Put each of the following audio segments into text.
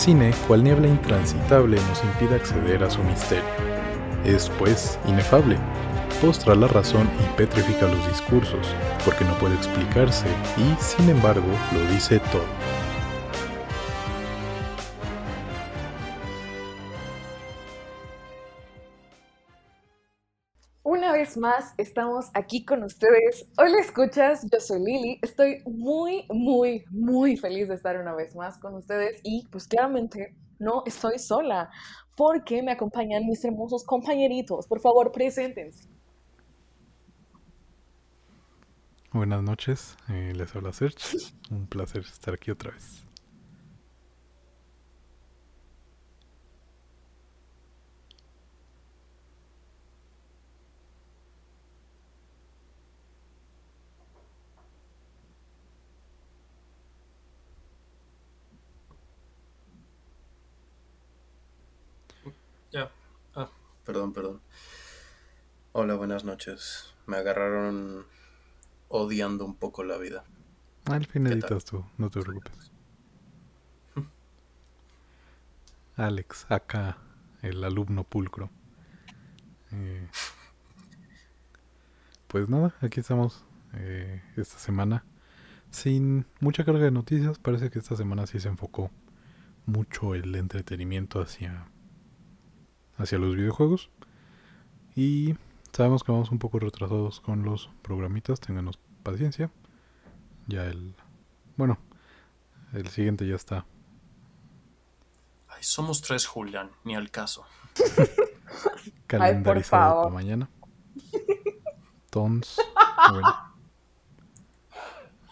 Cine, cual niebla intransitable, nos impide acceder a su misterio. Es, pues, inefable. Postra la razón y petrifica los discursos, porque no puede explicarse y, sin embargo, lo dice todo. Más estamos aquí con ustedes. Hola escuchas, yo soy Lili. Estoy muy, muy, muy feliz de estar una vez más con ustedes y pues claramente no estoy sola porque me acompañan mis hermosos compañeritos. Por favor, preséntense. Buenas noches, eh, les habla Serge. Un placer estar aquí otra vez. Ya. Ah, perdón, perdón. Hola, buenas noches. Me agarraron odiando un poco la vida. Al fin ¿Qué editas tú, no te preocupes. Alex, acá, el alumno pulcro. Eh, pues nada, aquí estamos eh, esta semana. Sin mucha carga de noticias, parece que esta semana sí se enfocó mucho el entretenimiento hacia, hacia los videojuegos. Y sabemos que vamos un poco retrasados con los programitas, ténganos paciencia. Ya el... Bueno, el siguiente ya está. Ay, somos tres, Julián, ni al caso. calendarizado favor. para mañana. Tons. Bueno.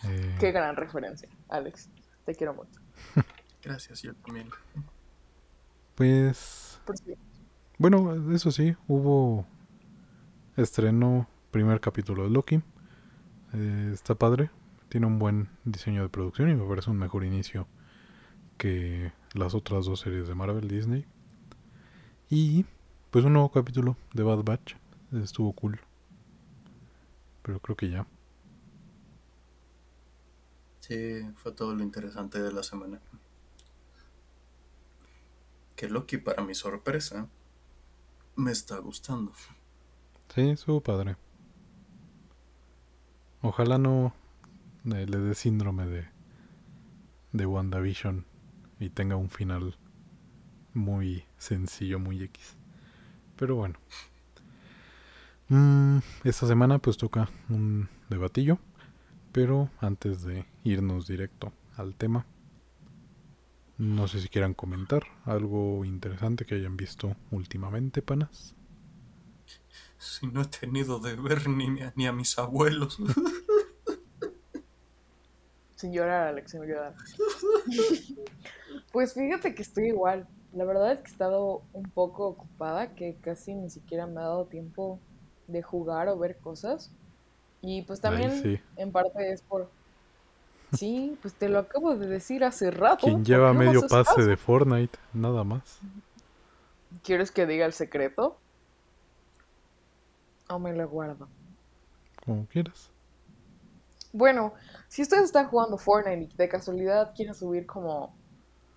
Eh, Qué gran referencia, Alex. Te quiero mucho. Gracias, yo también. pues, Por si- bueno, eso sí, hubo estreno primer capítulo de Loki. Eh, está padre, tiene un buen diseño de producción y me parece un mejor inicio que las otras dos series de Marvel Disney. Y pues un nuevo capítulo de Bad Batch. Estuvo cool. Pero creo que ya. Sí, fue todo lo interesante de la semana. Que Loki, para mi sorpresa, me está gustando. Sí, estuvo padre. Ojalá no eh, le dé síndrome de, de WandaVision y tenga un final muy sencillo, muy X. Pero bueno. Mm, esta semana pues toca un debatillo. Pero antes de irnos directo al tema, no sé si quieran comentar algo interesante que hayan visto últimamente, panas. Si no he tenido de ver ni, a- ni a mis abuelos. Sin llorar, Alex, sin llorar. Pues fíjate que estoy igual. La verdad es que he estado un poco ocupada, que casi ni siquiera me ha dado tiempo de jugar o ver cosas. Y pues también Ay, sí. en parte es por... Sí, pues te lo acabo de decir hace rato. Quien ¿por lleva no medio pase caso? de Fortnite, nada más. ¿Quieres que diga el secreto? O me lo guardo. Como quieras. Bueno, si ustedes están jugando Fortnite y de casualidad quieren subir como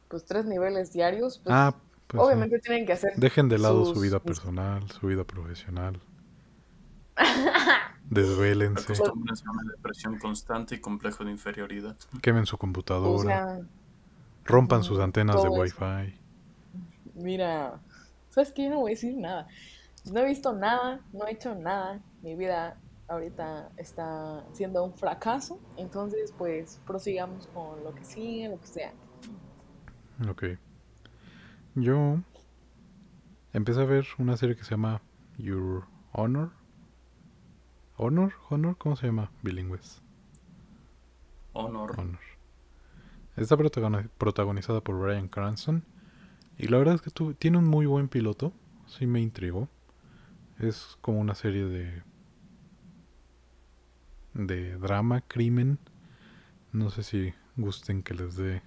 pues tres niveles diarios, pues ah, pues sí. obviamente tienen que hacer Dejen de lado su vida personal, su vida profesional. Desvélense, Acostúmbrense a una depresión constante y complejo de inferioridad. quemen su o computadora, sea, rompan sus antenas de. Wi-Fi. mira, ¿sabes qué? Yo no voy a decir nada. No he visto nada, no he hecho nada. Mi vida ahorita está siendo un fracaso. Entonces, pues prosigamos con lo que sigue, lo que sea. Ok. Yo empecé a ver una serie que se llama Your Honor. ¿Honor? ¿Honor? ¿Cómo se llama? Bilingües. Honor. Honor. Está protagoni- protagonizada por Brian Cranston. Y la verdad es que tu- tiene un muy buen piloto. Sí me intrigó. Es como una serie de. de drama, crimen. No sé si gusten que les dé.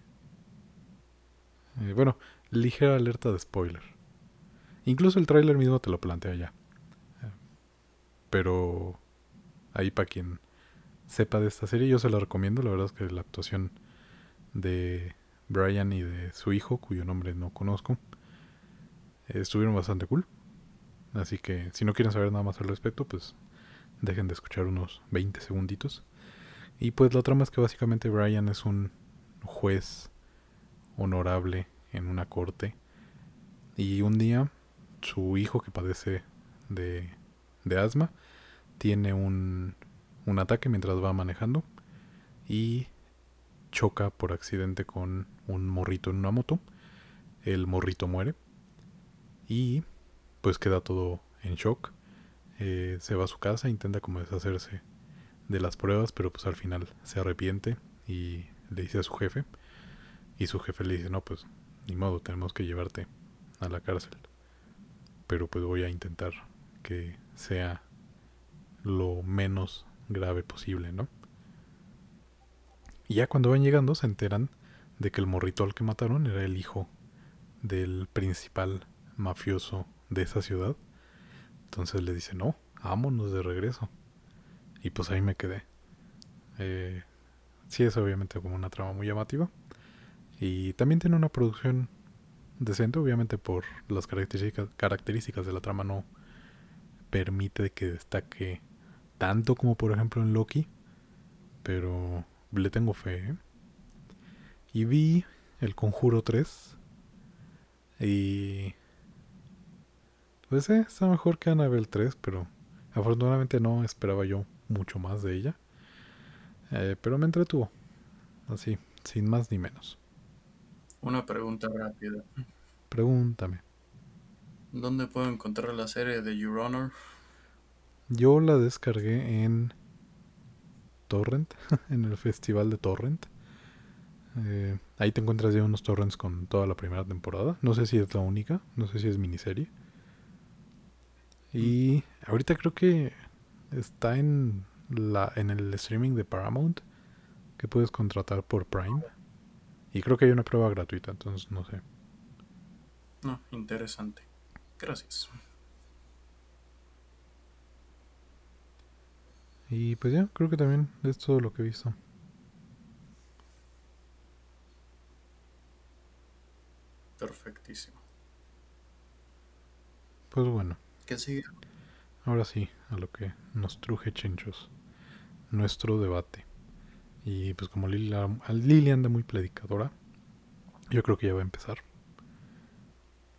eh, bueno, ligera alerta de spoiler. Incluso el tráiler mismo te lo plantea ya. Eh, Pero ahí para quien sepa de esta serie, yo se la recomiendo. La verdad es que la actuación de, Brian y de su hijo, cuyo nombre no conozco, estuvieron bastante cool. Así que si no quieren saber nada más al respecto, pues dejen de escuchar unos 20 segunditos. Y pues la trama es que básicamente Brian es un juez honorable en una corte. Y un día su hijo que padece de, de asma tiene un, un ataque mientras va manejando y choca por accidente con un morrito en una moto. El morrito muere y pues queda todo en shock. Eh, se va a su casa, intenta como deshacerse de las pruebas, pero pues al final se arrepiente y le dice a su jefe. Y su jefe le dice, no, pues ni modo, tenemos que llevarte a la cárcel. Pero pues voy a intentar que sea lo menos grave posible, ¿no? Y ya cuando van llegando se enteran de que el morrito al que mataron era el hijo del principal mafioso de esa ciudad. Entonces le dice, no, vámonos de regreso. Y pues ahí me quedé. Eh, sí es obviamente como una trama muy llamativa. Y también tiene una producción decente, obviamente por las características, características de la trama no permite que destaque tanto como por ejemplo en Loki. Pero le tengo fe. ¿eh? Y vi El Conjuro 3. Y... Pues eh, está mejor que Annabelle 3, pero afortunadamente no esperaba yo mucho más de ella. Eh, pero me entretuvo. Así, sin más ni menos. Una pregunta rápida. Pregúntame. ¿Dónde puedo encontrar la serie de Your Honor? Yo la descargué en Torrent, en el festival de Torrent. Eh, ahí te encuentras ya unos torrents con toda la primera temporada. No sé si es la única, no sé si es miniserie. Y ahorita creo que está en la en el streaming de Paramount que puedes contratar por Prime. Y creo que hay una prueba gratuita, entonces no sé. No, interesante. Gracias. Y pues ya, creo que también es todo lo que he visto. Perfectísimo. Pues bueno. ¿Qué sigue? Ahora sí, a lo que nos truje chenchos. Nuestro debate. Y pues como Lili, Lili anda muy predicadora, yo creo que ya va a empezar.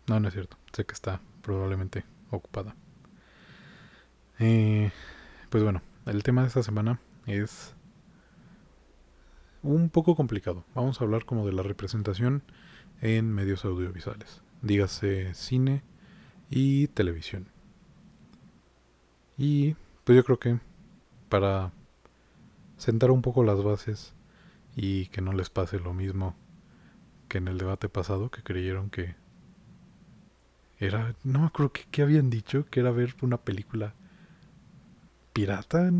No, no es cierto. Sé que está probablemente ocupada. Eh, pues bueno, el tema de esta semana es un poco complicado. Vamos a hablar como de la representación en medios audiovisuales. Dígase cine y televisión. Y pues yo creo que para sentar un poco las bases y que no les pase lo mismo que en el debate pasado, que creyeron que era, no me acuerdo que, habían dicho, que era ver una película pirata.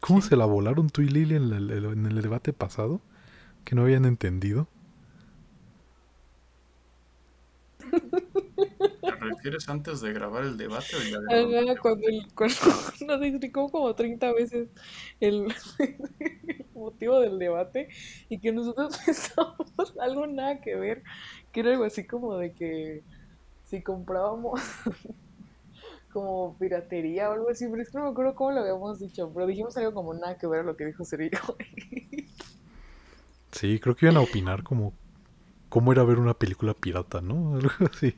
¿Cómo se la volaron tú y Lily en, en el debate pasado? Que no habían entendido. ¿Te refieres antes de grabar el debate o ya cuando, cuando nos explicó como 30 veces el, motivo del debate y que nosotros pensábamos algo nada que ver, que era algo así como de que si comprábamos como piratería o algo así, pero es que no me acuerdo cómo lo habíamos dicho, pero dijimos algo como nada que ver a lo que dijo Sergio. Sí, creo que iban a opinar como cómo era ver una película pirata, ¿no? Algo así.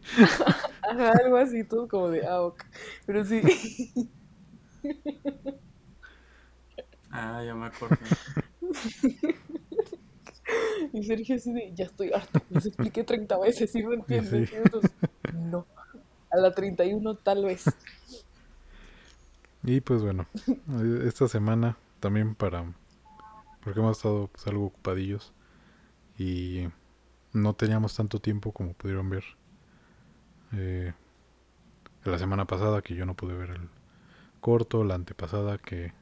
algo así, todo como de, ah, ok. Pero sí. Ah, ya me acuerdo. Y Sergio así de, ya estoy harto, les expliqué 30 veces y no entienden. no, a la 31 tal vez. Y pues bueno, esta semana también para, porque hemos estado pues, algo ocupadillos y no teníamos tanto tiempo como pudieron ver eh, la semana pasada que yo no pude ver el corto, la antepasada que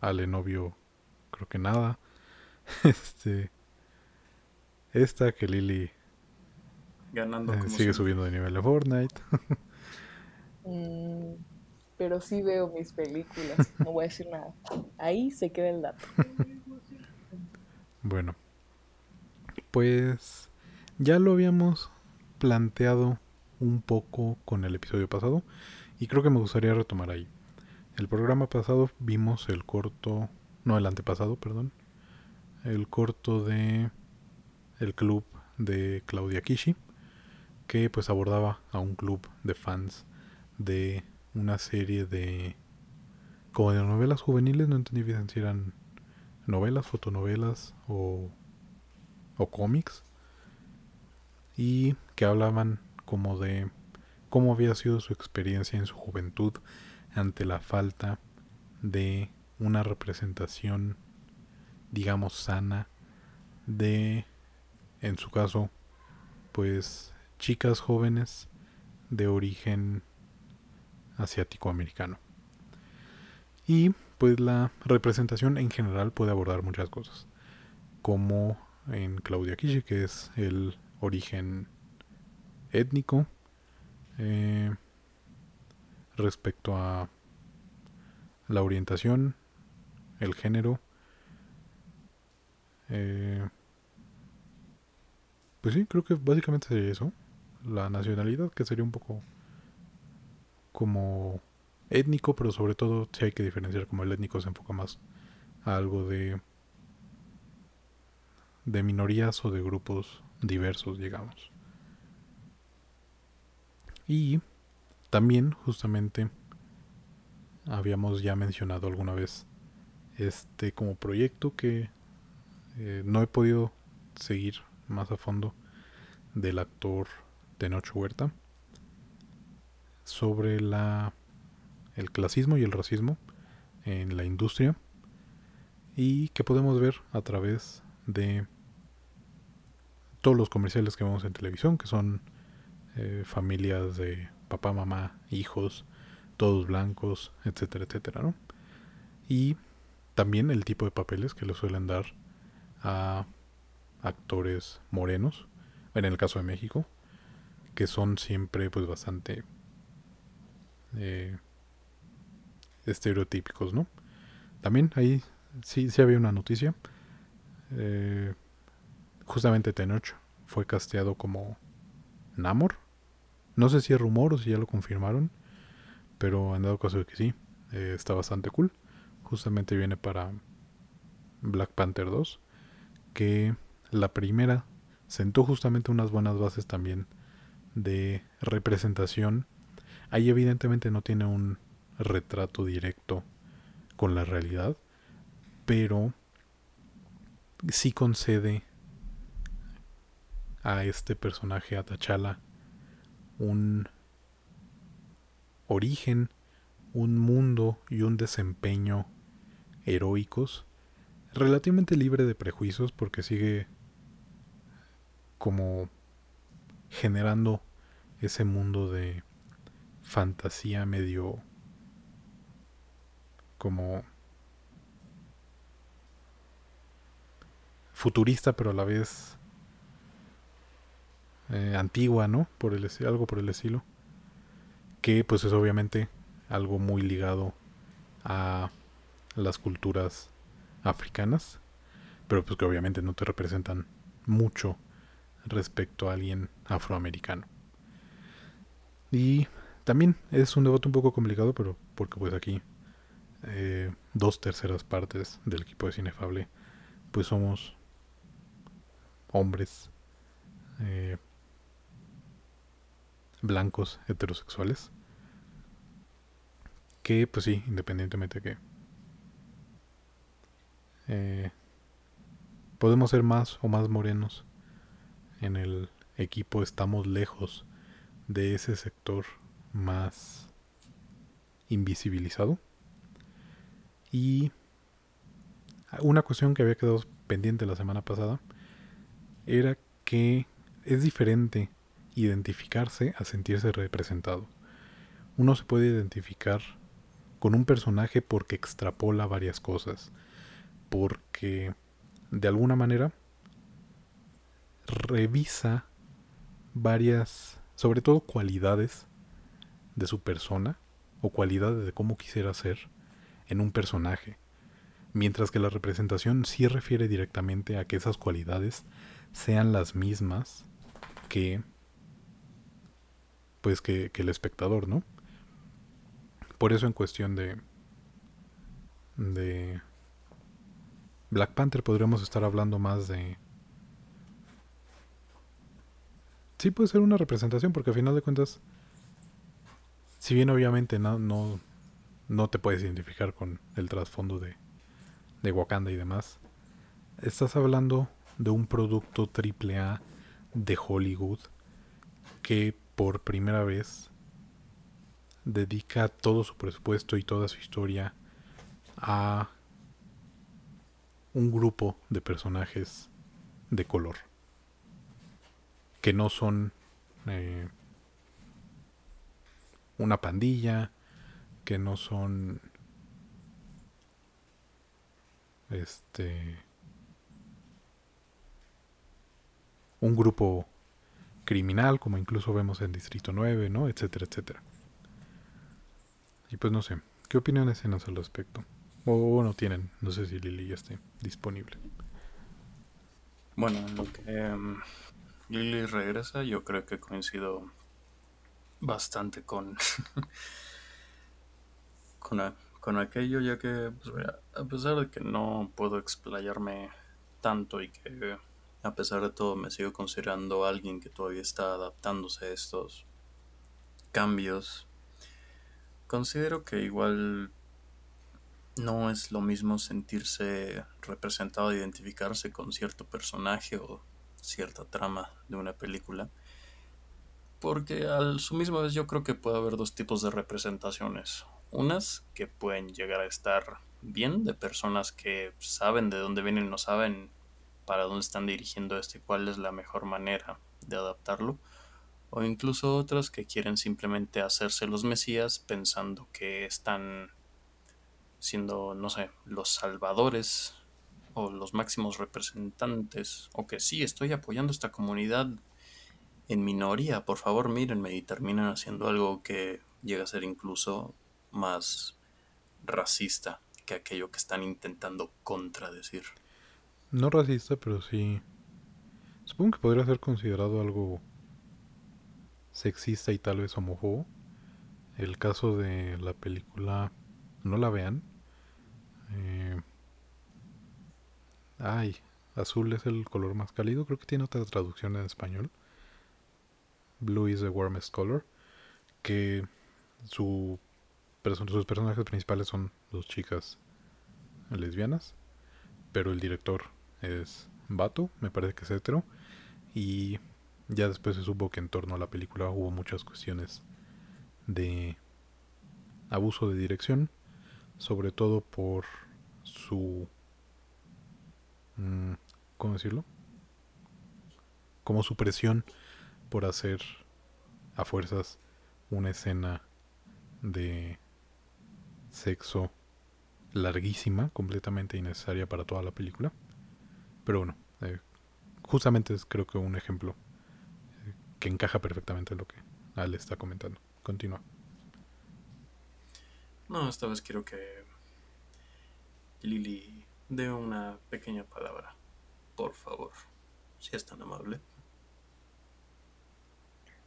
Ale no vio creo que nada. este esta que Lily ganando eh, sigue subiendo de nivel de Fortnite. Mm, pero sí veo mis películas, no voy a decir nada. Ahí se queda el dato. Bueno, pues ya lo habíamos planteado un poco con el episodio pasado y creo que me gustaría retomar ahí. El programa pasado vimos el corto, no el antepasado, perdón, el corto de el club de Claudia Kishi, que pues abordaba a un club de fans de una serie de como de novelas juveniles, no entendí bien si eran novelas, fotonovelas o, o cómics, y que hablaban como de cómo había sido su experiencia en su juventud ante la falta de una representación, digamos, sana de, en su caso, pues chicas jóvenes de origen asiático-americano. Y pues la representación en general puede abordar muchas cosas, como en Claudia Kishi, que es el origen étnico, eh, respecto a la orientación, el género, eh, pues sí, creo que básicamente sería eso. La nacionalidad, que sería un poco como étnico, pero sobre todo si hay que diferenciar como el étnico se enfoca más a algo de de minorías o de grupos diversos, digamos. Y también justamente habíamos ya mencionado alguna vez este como proyecto que eh, no he podido seguir más a fondo del actor Tenoch Huerta sobre la el clasismo y el racismo en la industria y que podemos ver a través de todos los comerciales que vemos en televisión, que son eh, familias de papá, mamá, hijos, todos blancos, etcétera, etcétera, ¿no? Y también el tipo de papeles que le suelen dar a actores morenos, en el caso de México, que son siempre pues bastante eh, estereotípicos, ¿no? También ahí sí, sí había una noticia. Eh, justamente Tenoch fue casteado como Namor. No sé si es rumor o si ya lo confirmaron, pero han dado caso de que sí, eh, está bastante cool. Justamente viene para Black Panther 2, que la primera sentó justamente unas buenas bases también de representación. Ahí evidentemente no tiene un retrato directo con la realidad, pero sí concede a este personaje, a T'Challa, un origen, un mundo y un desempeño heroicos, relativamente libre de prejuicios porque sigue como generando ese mundo de fantasía medio como futurista pero a la vez eh, antigua, ¿no? Por el algo por el estilo. Que pues es obviamente algo muy ligado a las culturas africanas, pero pues que obviamente no te representan mucho respecto a alguien afroamericano. Y también es un debate un poco complicado, pero porque pues aquí eh, dos terceras partes del equipo de Cinefable pues somos hombres eh, blancos heterosexuales que pues sí, independientemente que eh, podemos ser más o más morenos en el equipo, estamos lejos de ese sector más invisibilizado. Y una cuestión que había quedado pendiente la semana pasada era que es diferente identificarse a sentirse representado. Uno se puede identificar con un personaje porque extrapola varias cosas, porque de alguna manera revisa varias, sobre todo cualidades de su persona o cualidades de cómo quisiera ser en un personaje. Mientras que la representación sí refiere directamente a que esas cualidades sean las mismas que pues que, que el espectador, ¿no? Por eso en cuestión de de Black Panther podríamos estar hablando más de sí puede ser una representación porque al final de cuentas si bien obviamente no, no, no te puedes identificar con el trasfondo de, de Wakanda y demás, estás hablando de un producto triple A de Hollywood que por primera vez dedica todo su presupuesto y toda su historia a un grupo de personajes de color que no son eh, una pandilla, que no son este un grupo criminal como incluso vemos en Distrito 9, ¿no? etcétera, etcétera. Y pues no sé, ¿qué opiniones tienen al respecto? O no tienen, no sé si Lili ya esté disponible. Bueno, en lo que em, Lili regresa, yo creo que coincido bastante con, con, aquello, ya que pues, a pesar de que no puedo explayarme tanto y que a pesar de todo me sigo considerando alguien que todavía está adaptándose a estos cambios, considero que igual no es lo mismo sentirse representado, identificarse con cierto personaje o cierta trama de una película porque al su misma vez yo creo que puede haber dos tipos de representaciones. Unas que pueden llegar a estar bien, de personas que saben de dónde vienen no saben para dónde están dirigiendo esto y cuál es la mejor manera de adaptarlo. O incluso otras que quieren simplemente hacerse los mesías pensando que están siendo, no sé, los salvadores o los máximos representantes. O que sí, estoy apoyando esta comunidad en minoría, por favor mírenme y terminan haciendo algo que llega a ser incluso más racista que aquello que están intentando contradecir. No racista, pero sí. Supongo que podría ser considerado algo sexista y tal vez homófobo. El caso de la película, no la vean. Eh, ay, azul es el color más cálido. Creo que tiene otra traducción en español. Blue is the warmest color, que su, sus personajes principales son dos chicas lesbianas, pero el director es vato, me parece que es hetero, y ya después se supo que en torno a la película hubo muchas cuestiones de abuso de dirección, sobre todo por su... Mm, ¿Cómo decirlo? Como su presión por hacer a fuerzas una escena de sexo larguísima, completamente innecesaria para toda la película. Pero bueno, eh, justamente es creo que un ejemplo eh, que encaja perfectamente en lo que Ale está comentando. Continúa. No, esta vez quiero que Lily dé una pequeña palabra, por favor, si es tan amable.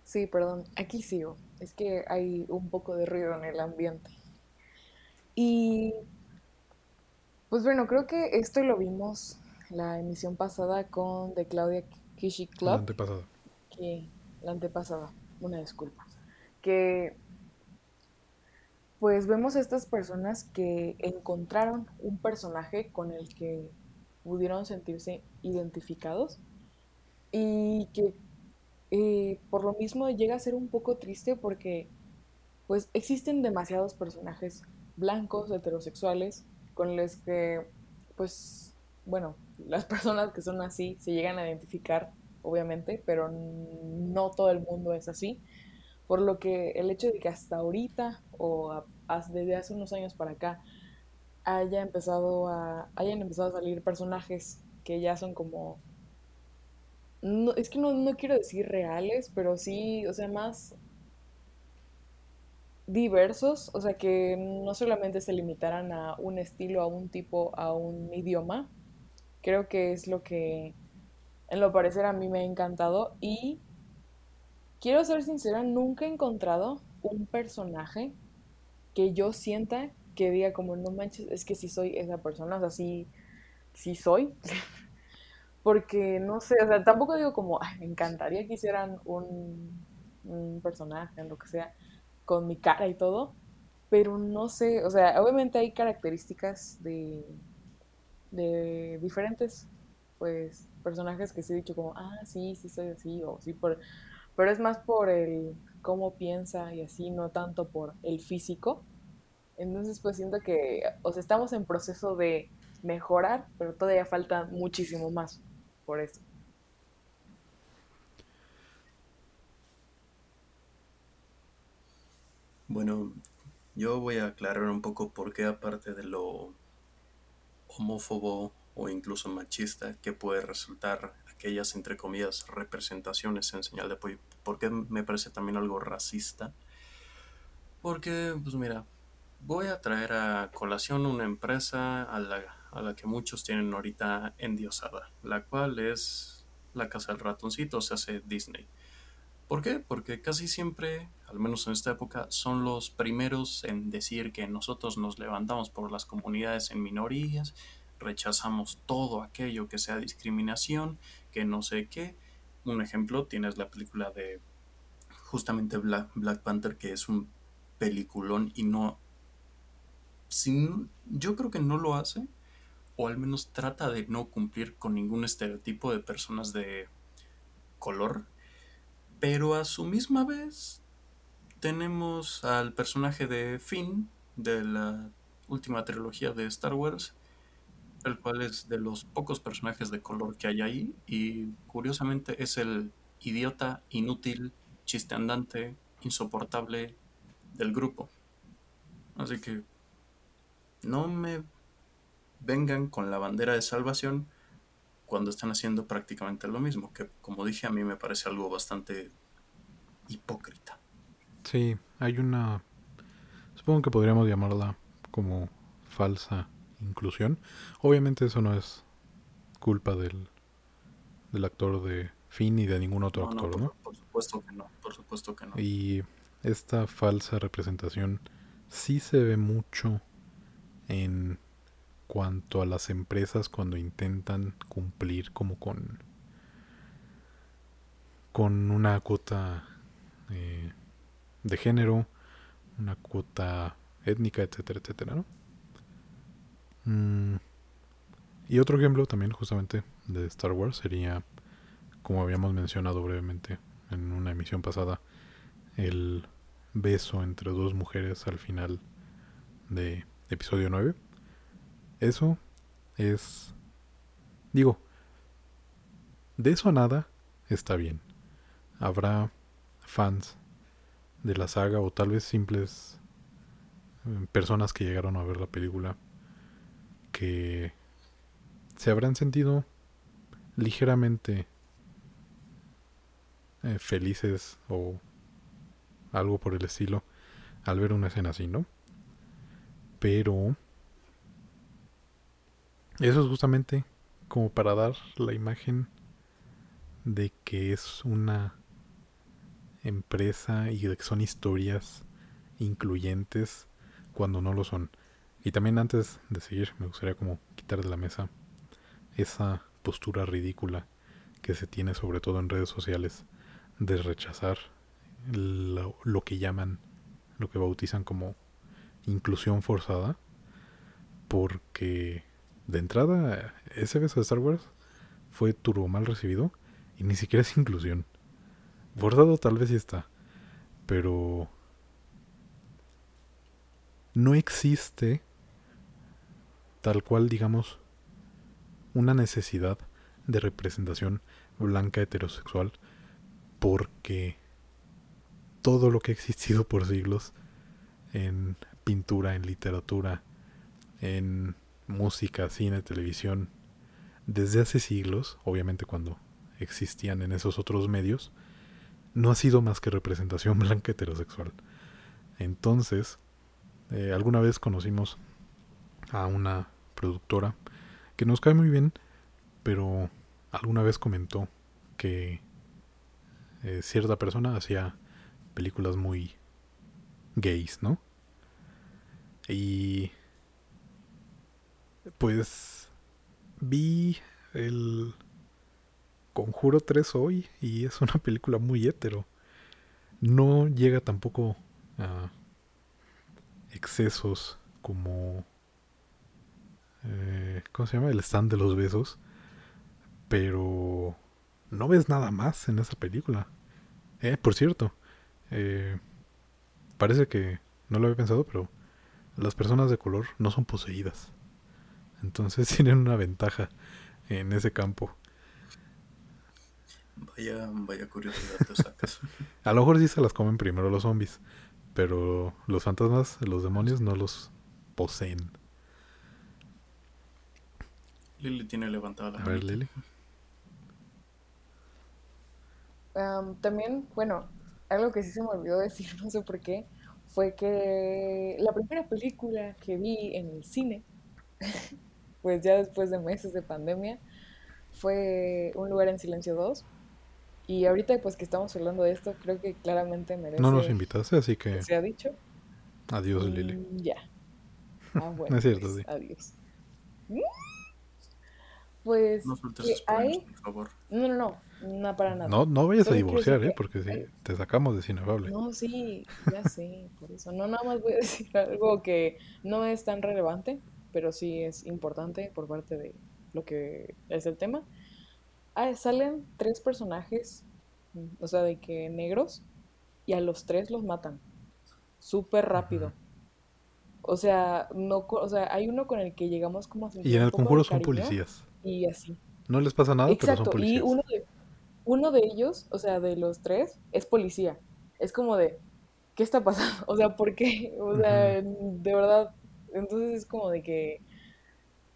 Sí, perdón, aquí sigo. Es que hay un poco de ruido en el ambiente. Y pues bueno, creo que esto lo vimos la emisión pasada con The Claudia Kishi Club. La antepasada. Que, la antepasada, una disculpa. Que pues vemos a estas personas que encontraron un personaje con el que pudieron sentirse identificados y que eh, por lo mismo llega a ser un poco triste porque pues existen demasiados personajes blancos, heterosexuales, con los que pues bueno, las personas que son así se llegan a identificar, obviamente, pero no todo el mundo es así. Por lo que el hecho de que hasta ahorita o desde hace unos años para acá haya empezado a, hayan empezado a salir personajes que ya son como no, es que no, quiero decir reales, pero sí, o sea, más diversos, o sea, que no solamente se limitaran a un estilo, a un tipo, a un idioma. Creo que es lo que, en lo parecer, a mí me ha encantado. Y quiero ser sincera, nunca he encontrado un personaje que yo sienta que diga como, no manches, es que si soy esa persona, o sea, sí, sí soy. Porque, no sé, o sea, tampoco digo como, Ay, me encantaría que hicieran un, personaje, lo que sea, con mi cara y todo, pero no sé, o sea, obviamente hay características de, de diferentes, pues, personajes que se he dicho como, ah, sí, sí soy así, o sí, por, pero es más por el cómo piensa y así, no tanto por el físico. Entonces, pues siento que, o sea, estamos en proceso de mejorar, pero todavía falta muchísimo más por eso. Bueno, yo voy a aclarar un poco por qué aparte de lo homófobo o incluso machista que puede resultar aquellas, entre comillas, representaciones en señal de apoyo, por qué me parece también algo racista. Porque, pues mira, voy a traer a colación una empresa a la, a la que muchos tienen ahorita endiosada, la cual es la casa del ratoncito, se hace Disney. ¿Por qué? Porque casi siempre, al menos en esta época, son los primeros en decir que nosotros nos levantamos por las comunidades en minorías, rechazamos todo aquello que sea discriminación, que no sé qué. Un ejemplo, tienes la película de justamente Black, Panther, que es un peliculón y no... Sin, yo creo que no lo hace, o al menos trata de no cumplir con ningún estereotipo de personas de color pero a su misma vez tenemos al personaje de Finn de la última trilogía de Star Wars, el cual es de los pocos personajes de color que hay ahí y curiosamente es el idiota, inútil, chiste andante, insoportable del grupo. Así que no me vengan con la bandera de salvación cuando están haciendo prácticamente lo mismo, que como dije a mí me parece algo bastante hipócrita. Sí, hay una, supongo que podríamos llamarla como falsa inclusión. Obviamente eso no es culpa del, del actor de Finn ni de ningún otro actor, ¿no? Por supuesto que no, por supuesto que no. Y esta falsa representación sí se ve mucho en cuanto a las empresas cuando intentan cumplir como con con una cuota eh, de género, una cuota étnica, etcétera, etcétera, ¿no? Mm, y otro ejemplo también justamente de Star Wars sería, como habíamos mencionado brevemente en una emisión pasada, el beso entre dos mujeres al final de episodio 9 eso es... Digo, de eso a nada está bien. Habrá fans de la saga o tal vez simples eh, personas que llegaron a ver la película que se habrán sentido ligeramente eh, felices o algo por el estilo al ver una escena así, ¿no? Pero eso es justamente como para dar la imagen de que es una empresa y de que son historias incluyentes cuando no lo son. Y también antes de seguir, me gustaría como quitar de la mesa esa postura ridícula que se tiene sobre todo en redes sociales de rechazar lo, que llaman, lo que bautizan como inclusión forzada, porque de entrada, ese beso de Star Wars fue turbo mal recibido y ni siquiera es inclusión. Bordado tal vez sí está, pero no existe tal cual, digamos, una necesidad de representación blanca heterosexual porque todo lo que ha existido por siglos en pintura, en literatura, en música, cine, televisión, desde hace siglos, obviamente cuando existían en esos otros medios, no ha sido más que representación blanca heterosexual. Entonces, eh, alguna vez conocimos a una productora que nos cae muy bien, pero alguna vez comentó que eh, cierta persona hacía películas muy gays, ¿no? Y pues vi el Conjuro 3 hoy y es una película muy hétero. No llega tampoco a excesos como... Eh, ¿Cómo se llama? El stand de los besos. Pero no ves nada más en esa película. Eh, por cierto, eh, parece que no lo había pensado, pero las personas de color no son poseídas. Entonces tienen una ventaja en ese campo. Vaya, vaya curiosidad te sacas. A lo mejor sí se las comen primero los zombies, pero los fantasmas, los demonios no los poseen. Lily tiene levantada la A ver. Lili. Am, también, bueno, algo que sí se me olvidó decir, no sé por qué, fue que la primera película que vi en el cine, pues ya después de meses de pandemia, fue Un lugar en silencio 2. Y ahorita pues que estamos hablando de esto, creo que claramente merece No nos invitaste, así que que sea dicho. adiós, Lili. Mm, Ya. Ah, bueno, No es cierto, pues, sí. adiós. Pues No sueltes que spoilers, hay... por favor. No, no, no, no para nada. No, no vayas a divorciar, ¿eh? que Porque si hay- te sacamos de Cinebable. No, sí, ya sé, por eso. No, nada más voy a decir algo que no es tan relevante, pero sí es importante por parte de lo que es el tema. Ah, salen tres personajes, o sea, de que negros, y a los tres los matan. Súper rápido. O sea, no, co- o sea, hay uno con el que llegamos como a Y en el conjuro son policías. Y así. No les pasa nada, pero son Exacto, y uno de, uno de ellos, o sea, de los tres, es policía. Es como de, ¿qué está pasando? O sea, ¿por qué? O sea, de verdad, entonces es como de que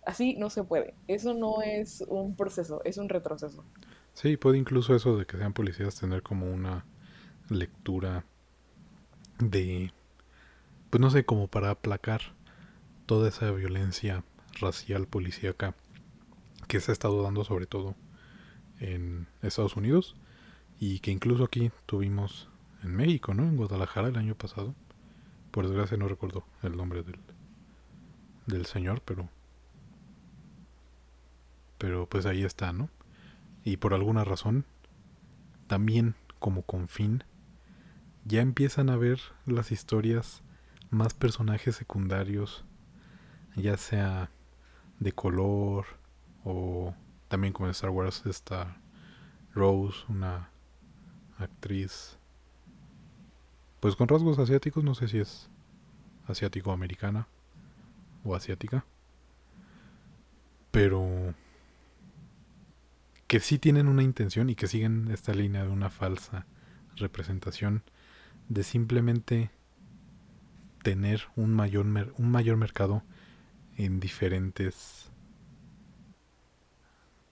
así no se puede. Eso no es un proceso, es un retroceso. Sí, puede incluso eso de que sean policías tener como una lectura de, pues no sé, como para aplacar toda esa violencia racial policíaca que se ha estado dando sobre todo en Estados Unidos y que incluso aquí tuvimos en México, ¿no? En Guadalajara el año pasado. Por desgracia no recuerdo el nombre del, del señor, pero pero pues ahí está, ¿no? Y por alguna razón, también como con fin, ya empiezan a ver las historias más personajes secundarios, ya sea de color o también como en Star Wars está Rose, una actriz pues con rasgos asiáticos, no sé si es asiático-americana o asiática, pero que sí tienen una intención y que siguen esta línea de una falsa representación de simplemente tener un mayor un mayor mercado en diferentes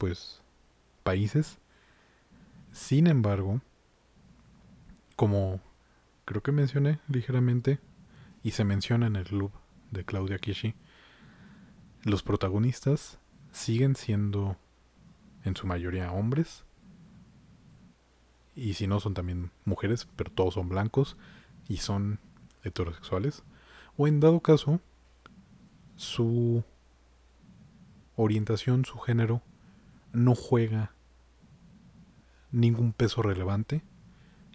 pues países. Sin embargo, como creo que mencioné ligeramente y se menciona en el club de Claudia Kishi, los protagonistas siguen siendo en su mayoría hombres y si no son también mujeres, pero todos son blancos y son heterosexuales o en dado caso su orientación, su género no juega ningún peso relevante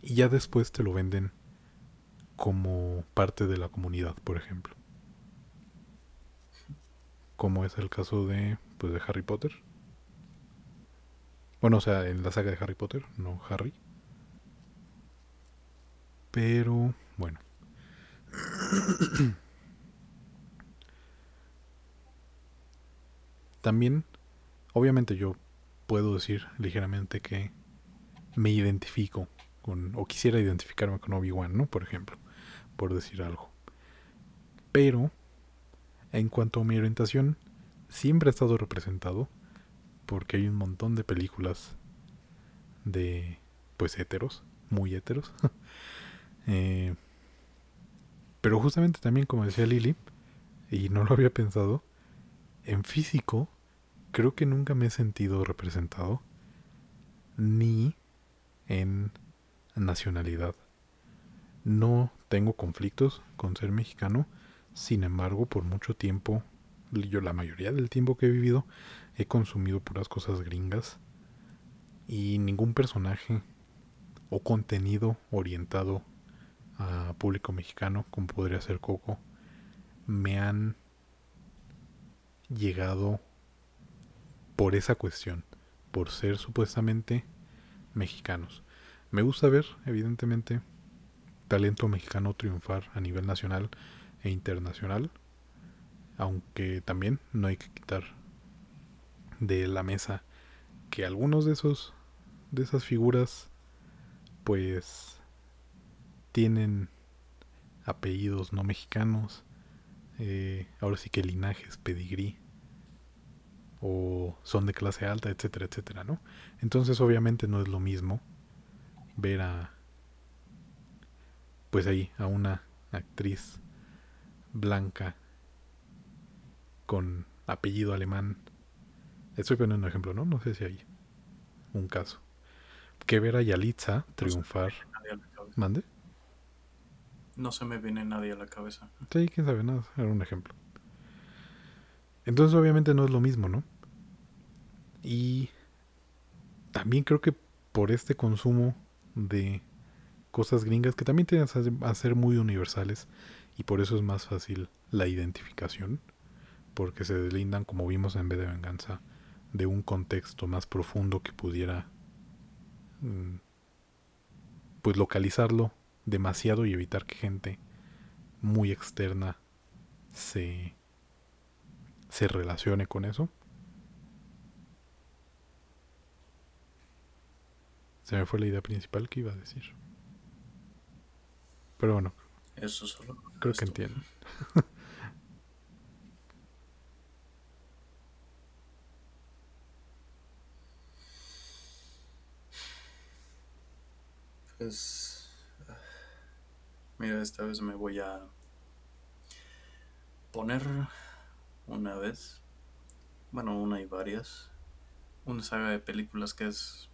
y ya después te lo venden como parte de la comunidad, por ejemplo. Como es el caso de pues de Harry Potter. Bueno, o sea, en la saga de Harry Potter, no Harry. Pero bueno. También, obviamente yo puedo decir ligeramente que me identifico con, o quisiera identificarme con Obi-Wan, ¿no? Por ejemplo, por decir algo. Pero, en cuanto a mi orientación, siempre ha estado representado porque hay un montón de películas de, pues, héteros, muy héteros. Eh, Pero justamente también, como decía Lili, y no lo había pensado, en físico creo que nunca me he sentido representado ni en nacionalidad. No tengo conflictos con ser mexicano, sin embargo, por mucho tiempo, yo la mayoría del tiempo que he vivido, he consumido puras cosas gringas y ningún personaje o contenido orientado a público mexicano, como podría ser Coco, me han llegado por esa cuestión, por ser supuestamente mexicanos. Me gusta ver, evidentemente, talento mexicano triunfar a nivel nacional e internacional, aunque también no hay que quitar de la mesa que algunos de esos de esas figuras pues tienen apellidos no mexicanos eh, ahora sí que linajes pedigrí o son de clase alta etcétera etcétera no entonces obviamente no es lo mismo ver a pues ahí a una actriz blanca con apellido alemán. Estoy poniendo un ejemplo, ¿no? No sé si hay un caso. Que ver a Yalitza triunfar. ¿Mande? No se me viene nadie a la cabeza. Sí, quién sabe, nada, era un ejemplo. Entonces obviamente no es lo mismo, ¿no? Y también creo que por este consumo de cosas gringas que también tienen a ser muy universales y por eso es más fácil la identificación porque se deslindan como vimos en vez de venganza de un contexto más profundo que pudiera mm, pues localizarlo demasiado y evitar que gente muy externa se se relacione con eso se me fue la idea principal que iba a decir pero bueno. Eso solo. Creo que entiendo. pues. Mira, esta vez me voy a poner una vez. Bueno, una y varias. Una saga de películas que es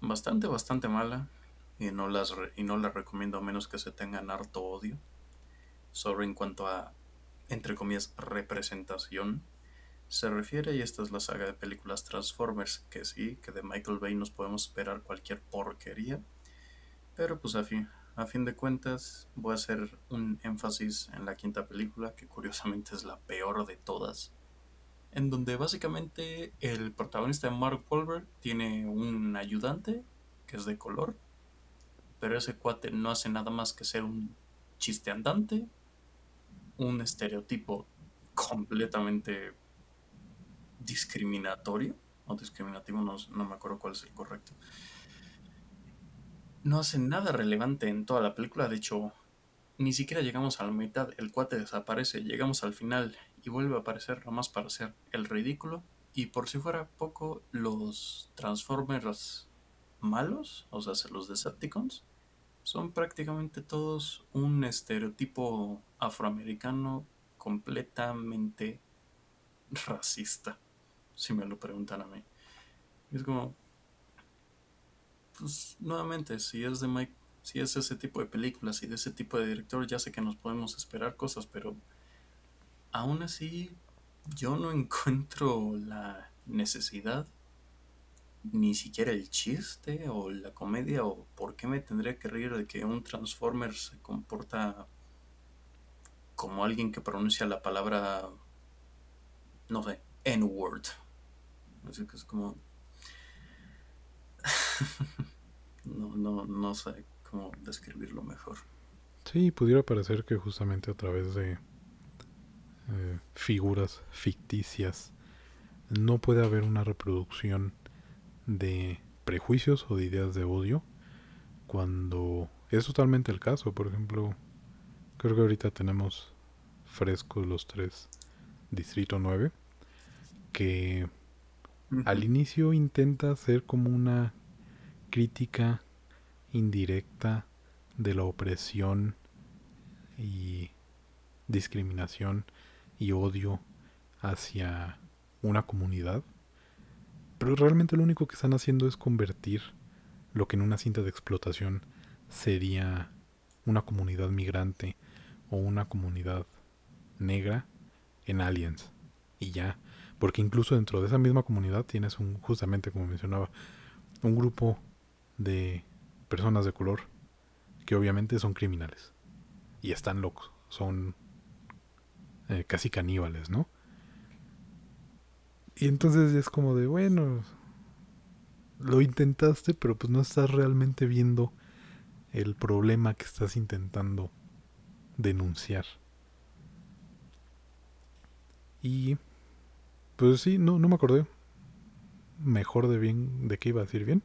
bastante, bastante mala y no las, y no las recomiendo a menos que se tengan harto odio. Sobre en cuanto a, entre comillas, representación se refiere, y esta es la saga de películas Transformers, que sí, que de Michael Bay nos podemos esperar cualquier porquería, pero pues a fin, a fin de cuentas voy a hacer un énfasis en la quinta película, que curiosamente es la peor de todas, en donde básicamente el protagonista Mark Wahlberg tiene un ayudante que es de color, pero ese cuate no hace nada más que ser un chiste andante, un estereotipo completamente discriminatorio, o discriminativo, no, no me acuerdo cuál es el correcto. No hace nada relevante en toda la película, de hecho, ni siquiera llegamos a la mitad, el cuate desaparece, llegamos al final y vuelve a aparecer nomás para hacer el ridículo. Y por si fuera poco, los Transformers malos, o sea, los Decepticons, son prácticamente todos un estereotipo afroamericano completamente racista, si me lo preguntan a mí. Es como, pues nuevamente, si es de Mike, si es ese tipo de películas y de ese tipo de director, ya sé que nos podemos esperar cosas, pero aún así yo no encuentro la necesidad ni siquiera el chiste o la comedia o por qué me tendría que reír de que un Transformer se comporta como alguien que pronuncia la palabra, no sé, N-word. Así que es como... no, no, no sé cómo describirlo mejor. Sí, pudiera parecer que justamente a través de eh, figuras ficticias no puede haber una reproducción de prejuicios o de ideas de odio cuando es totalmente el caso. Por ejemplo, creo que ahorita tenemos frescos los tres Distrito 9 que al inicio intenta ser como una crítica indirecta de la opresión y discriminación y odio hacia una comunidad. Pero realmente lo único que están haciendo es convertir lo que en una cinta de explotación sería una comunidad migrante o una comunidad negra en aliens. Y ya. Porque incluso dentro de esa misma comunidad tienes un, justamente como mencionaba, un grupo de personas de color que obviamente son criminales. Y están locos. Son eh, casi caníbales, ¿no? Y entonces es como de, bueno, lo intentaste, pero pues no estás realmente viendo el problema que estás intentando denunciar. Y pues sí, no, no me acordé mejor de bien de qué iba a decir bien,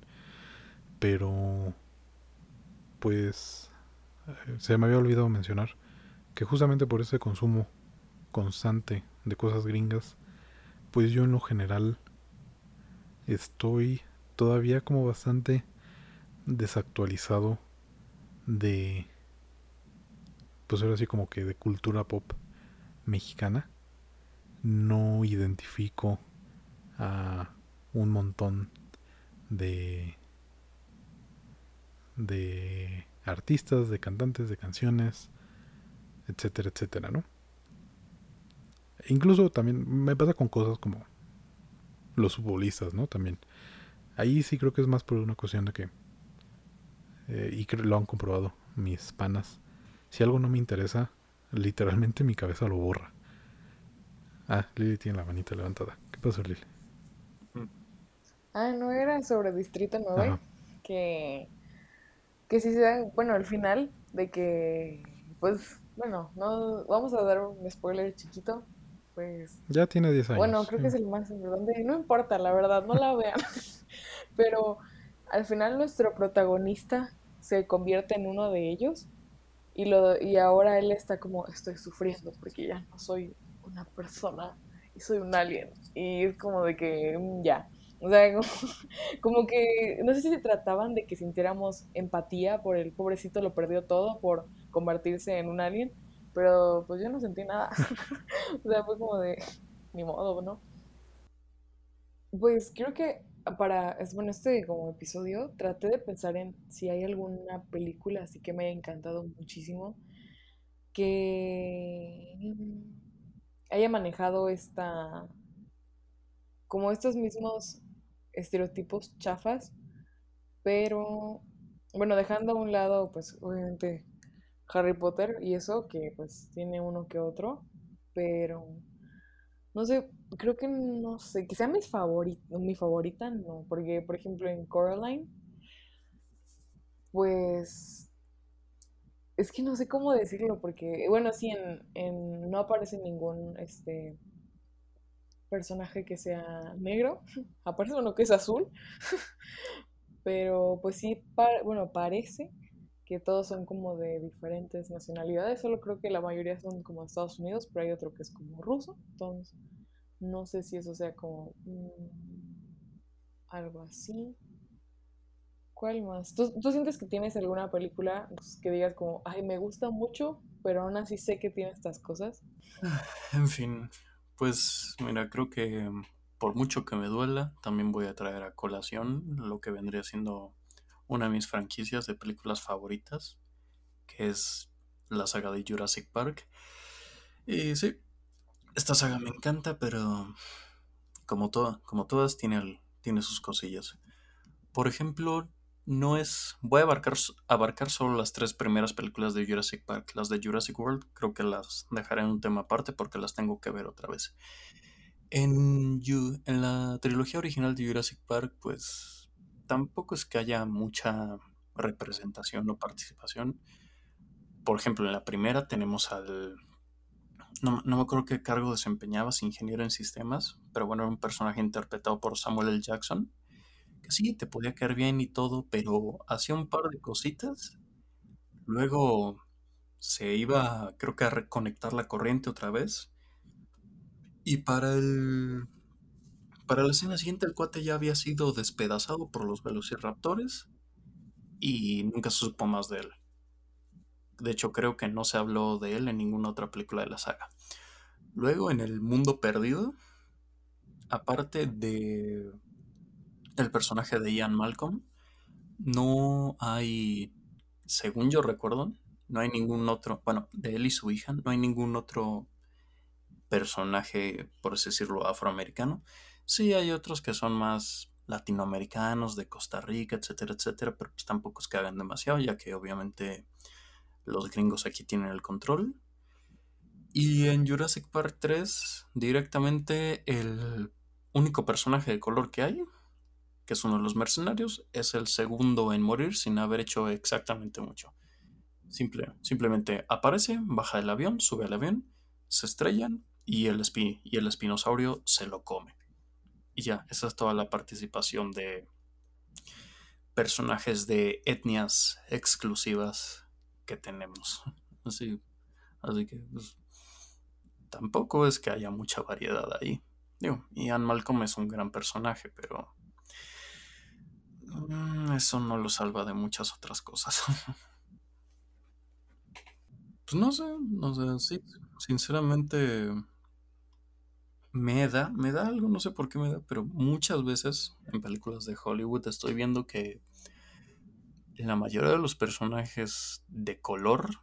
pero pues se me había olvidado mencionar que justamente por ese consumo constante de cosas gringas, pues yo en lo general estoy todavía como bastante desactualizado de pues ahora sí como que de cultura pop mexicana. No identifico a un montón de de artistas, de cantantes, de canciones, etcétera, etcétera, ¿no? incluso también me pasa con cosas como los futbolistas, ¿no? También. Ahí sí creo que es más por una cuestión de que, eh, y que lo han comprobado mis panas, si algo no me interesa, literalmente mi cabeza lo borra. Ah, Lili tiene la manita levantada. ¿Qué pasó, Lili? Ah, no era sobre Distrito 9, que, que si se dan, bueno, al final de que, pues, bueno, no vamos a dar un spoiler chiquito, pues... Ya tiene 10 años. Bueno, creo que es el más importante. No importa, la verdad, no la vean. Pero al final nuestro protagonista se convierte en uno de ellos y, lo, y ahora él está como, estoy sufriendo porque ya no soy una persona y soy un alien. Y es como de que, mm, ya. O sea, como, que, no sé si se trataban de que sintiéramos empatía por el pobrecito, lo perdió todo por convertirse en un alien, pero pues yo no sentí nada. o sea, fue como de, ni modo, ¿no? Pues creo que para, bueno, este como episodio traté de pensar en si hay alguna película así que me haya encantado muchísimo que haya manejado esta, como estos mismos estereotipos chafas, pero bueno, dejando a un lado, pues obviamente Harry Potter y eso, que pues tiene uno que otro, pero no sé, creo que no sé, que sea mis mi favorita, no, porque por ejemplo en Coraline, pues es que no sé cómo decirlo, porque bueno, sí, en, no aparece ningún este personaje que sea negro, aparece uno que es azul, pero pues sí, bueno, parece que todos son como de diferentes nacionalidades, solo creo que la mayoría son como de Estados Unidos, pero hay otro que es como ruso, entonces no sé si eso sea como mm, algo así. ¿Cuál más? ¿Tú, sientes que tienes alguna película pues, que digas como, ay, me gusta mucho, pero aún así sé que tiene estas cosas? En fin, pues mira, creo que por mucho que me duela, también voy a traer a colación lo que vendría siendo una de mis franquicias de películas favoritas, que es la saga de Jurassic Park. Y sí, esta saga me encanta, pero como, como todas tiene, tiene sus cosillas. Por ejemplo, no es... Voy a abarcar, solo las tres primeras películas de Jurassic Park. Las de Jurassic World creo que las dejaré en un tema aparte porque las tengo que ver otra vez. En, la trilogía original de Jurassic Park, pues tampoco es que haya mucha representación o participación. Por ejemplo, en la primera tenemos al... No, me acuerdo qué cargo desempeñabas, ingeniero en sistemas, pero bueno, era un personaje interpretado por Samuel L. Jackson, que sí, te podía caer bien y todo, pero hacía un par de cositas. Luego se iba, creo que a reconectar la corriente otra vez. Y para el para la escena siguiente, el cuate ya había sido despedazado por los velociraptores y nunca se supo más de él. De hecho, creo que no se habló de él en ninguna otra película de la saga. Luego, en El Mundo Perdido, aparte de el personaje de Ian Malcolm, no hay, según yo recuerdo, no hay ningún otro, bueno, de él y su hija, no hay ningún otro personaje, por así decirlo, afroamericano. Sí hay otros que son más latinoamericanos, de Costa Rica, etcétera, etcétera, pero pues tampoco es que hagan demasiado, ya que obviamente los gringos aquí tienen el control. Y en Jurassic Park 3, directamente el único personaje de color que hay, que es uno de los mercenarios, es el segundo en morir sin haber hecho exactamente mucho. Simple, simplemente aparece, baja del avión, sube al avión, se estrellan y el, y el espinosaurio se lo come. Y ya, esa es toda la participación de personajes de etnias exclusivas que tenemos. Así, así que pues, tampoco es que haya mucha variedad ahí. Digo, Ian Malcolm es un gran personaje, pero eso no lo salva de muchas otras cosas. pues no sé, no sé, sinceramente me da, me da algo, no sé por qué me da, pero muchas veces en películas de Hollywood estoy viendo que la mayoría de los personajes de color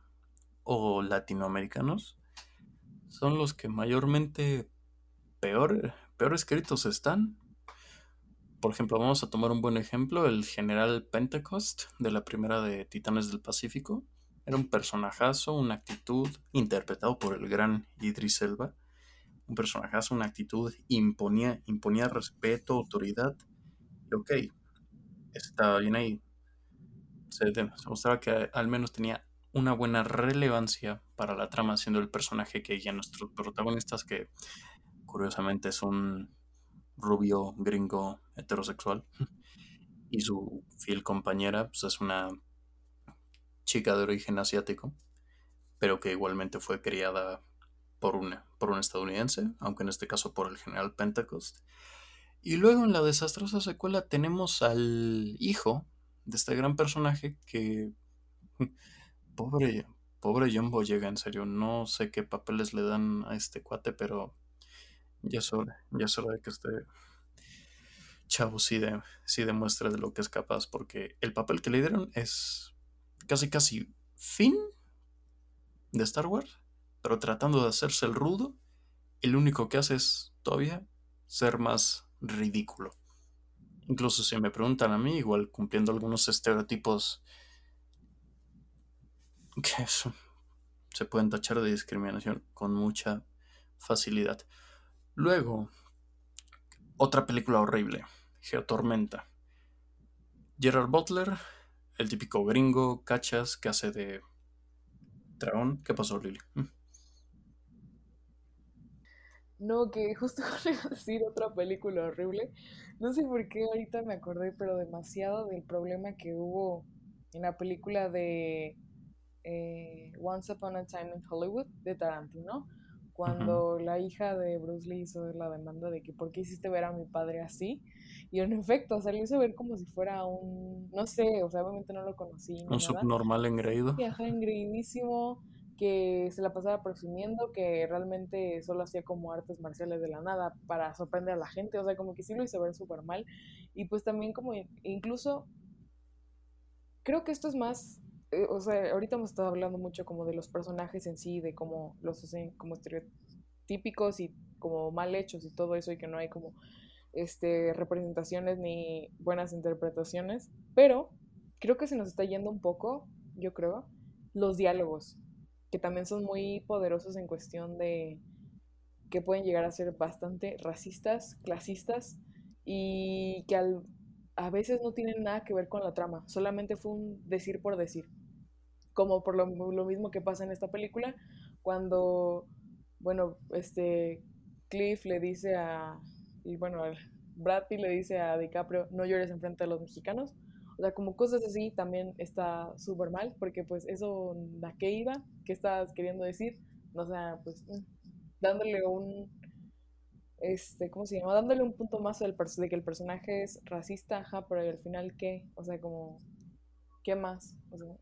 o latinoamericanos son los que mayormente peor, peor escritos están. Por ejemplo, vamos a tomar un buen ejemplo, el general Pentecost de la primera de Titanes del Pacífico. Era un personajazo, una actitud, interpretado por el gran Idris Elba, un personajazo, una actitud, imponía, imponía respeto, autoridad. Y ok, estaba bien ahí. Se, mostraba que al menos tenía una buena relevancia para la trama, siendo el personaje que ya nuestros protagonistas, que curiosamente es un rubio gringo heterosexual, y su fiel compañera pues, es una chica de origen asiático, pero que igualmente fue criada por, una, por un estadounidense, aunque en este caso por el general Pentecost. Y luego en la desastrosa secuela tenemos al hijo de este gran personaje que... Pobre, pobre John Boyega, en serio. No sé qué papeles le dan a este cuate, pero ya es hora, ya es hora de que este chavo sí, de, sí demuestre de lo que es capaz, porque el papel que le dieron es casi casi fin de Star Wars pero tratando de hacerse el rudo, el único que hace es todavía ser más ridículo. Incluso si me preguntan a mí, igual cumpliendo algunos estereotipos que se pueden tachar de discriminación con mucha facilidad. Luego, otra película horrible, Geotormenta. Gerard Butler, el típico gringo, cachas, que hace de dragón. ¿Qué pasó, Lily? ¿Mm? No, que justo iba decir otra película horrible. No sé por qué ahorita me acordé, pero demasiado del problema que hubo en la película de eh, Once Upon a Time in Hollywood de Tarantino, cuando la hija de Bruce Lee hizo la demanda de que por qué hiciste ver a mi padre así. Y en efecto, o sea, lo hizo ver como si fuera un, no sé, o sea, obviamente no lo conocí. Un subnormal engreído. Viaja engreidísimo que se la pasaba presumiendo, que realmente solo hacía como artes marciales de la nada para sorprender a la gente, o sea, como que sí lo hizo ver súper mal. Y pues también como incluso, creo que esto es más, eh, o sea, ahorita hemos estado hablando mucho como de los personajes en sí, de cómo los hacen como estereotípicos y como mal hechos y todo eso, y que no hay como este, representaciones ni buenas interpretaciones, pero creo que se nos está yendo un poco, yo creo, los diálogos que también son muy poderosos en cuestión de que pueden llegar a ser bastante racistas, clasistas y que a veces no tienen nada que ver con la trama, solamente fue un decir por decir, como por lo, mismo que pasa en esta película, cuando, bueno, este Cliff le dice a, y bueno, Brad Pitt le dice a DiCaprio, no llores enfrente de los mexicanos, o sea, como cosas así también está súper mal, porque pues eso, ¿a qué iba? ¿Qué estás queriendo decir? O sea, pues mm, dándole un, este, ¿cómo se llama? Dándole un punto más del de que el personaje es racista, ajá, pero al final, ¿qué? O sea, como, ¿qué más? O sea,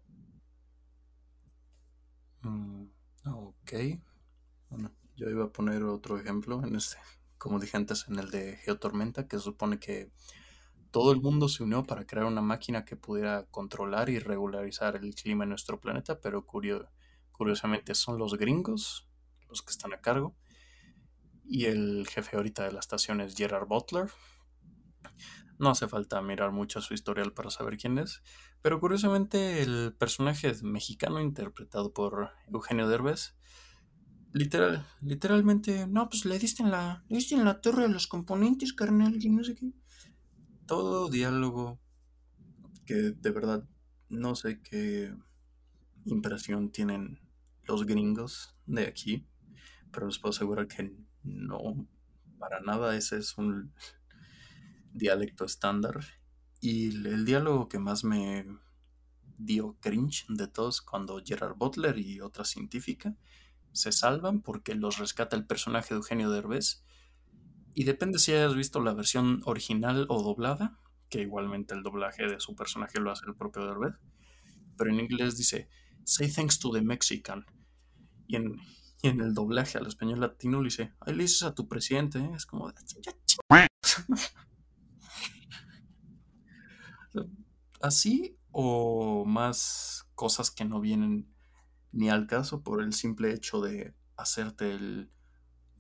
Mm, ok. Bueno, yo iba a poner otro ejemplo en este, como dije antes, en el de Geotormenta, que supone que todo el mundo se unió para crear una máquina que pudiera controlar y regularizar el clima en nuestro planeta, pero curiosamente son los gringos los que están a cargo. Y el jefe ahorita de la estación es Gerard Butler. No hace falta mirar mucho su historial para saber quién es, pero curiosamente el personaje mexicano interpretado por Eugenio Derbez literal, literalmente, no, pues le diste en la, le diste en la torre a los componentes, carnal, y no sé qué todo diálogo que de verdad no sé qué impresión tienen los gringos de aquí, pero les puedo asegurar que no, para nada ese es un dialecto estándar. Y el diálogo que más me dio cringe de todos cuando Gerard Butler y otra científica se salvan porque los rescata el personaje de Eugenio Derbez y depende si hayas visto la versión original o doblada, que igualmente el doblaje de su personaje lo hace el propio Derbez. Pero en inglés dice, say thanks to the Mexican. Y en, en el doblaje al español latino le dice, ahí le dices a tu presidente. ¿eh? Es como, así o más cosas que no vienen ni al caso por el simple hecho de hacerte el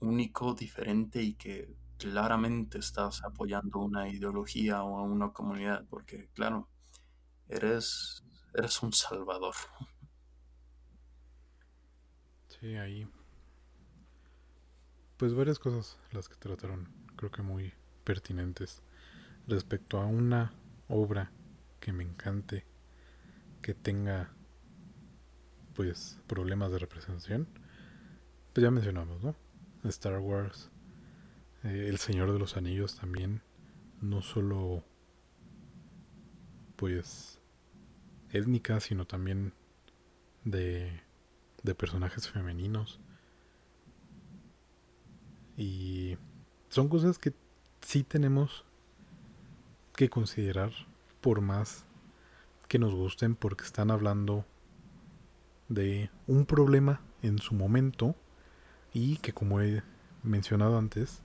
único, diferente y que claramente estás apoyando una ideología o a una comunidad, porque claro, eres, eres un salvador. Sí, ahí. Pues varias cosas las que trataron, creo que muy pertinentes respecto a una obra que me encante, que tenga pues problemas de representación. Pues ya mencionamos, ¿no? Star Wars, eh, El Señor de los Anillos también, no solo pues étnica, sino también de, de personajes femeninos. Y son cosas que sí tenemos que considerar por más que nos gusten porque están hablando de un problema en su momento y que como he mencionado antes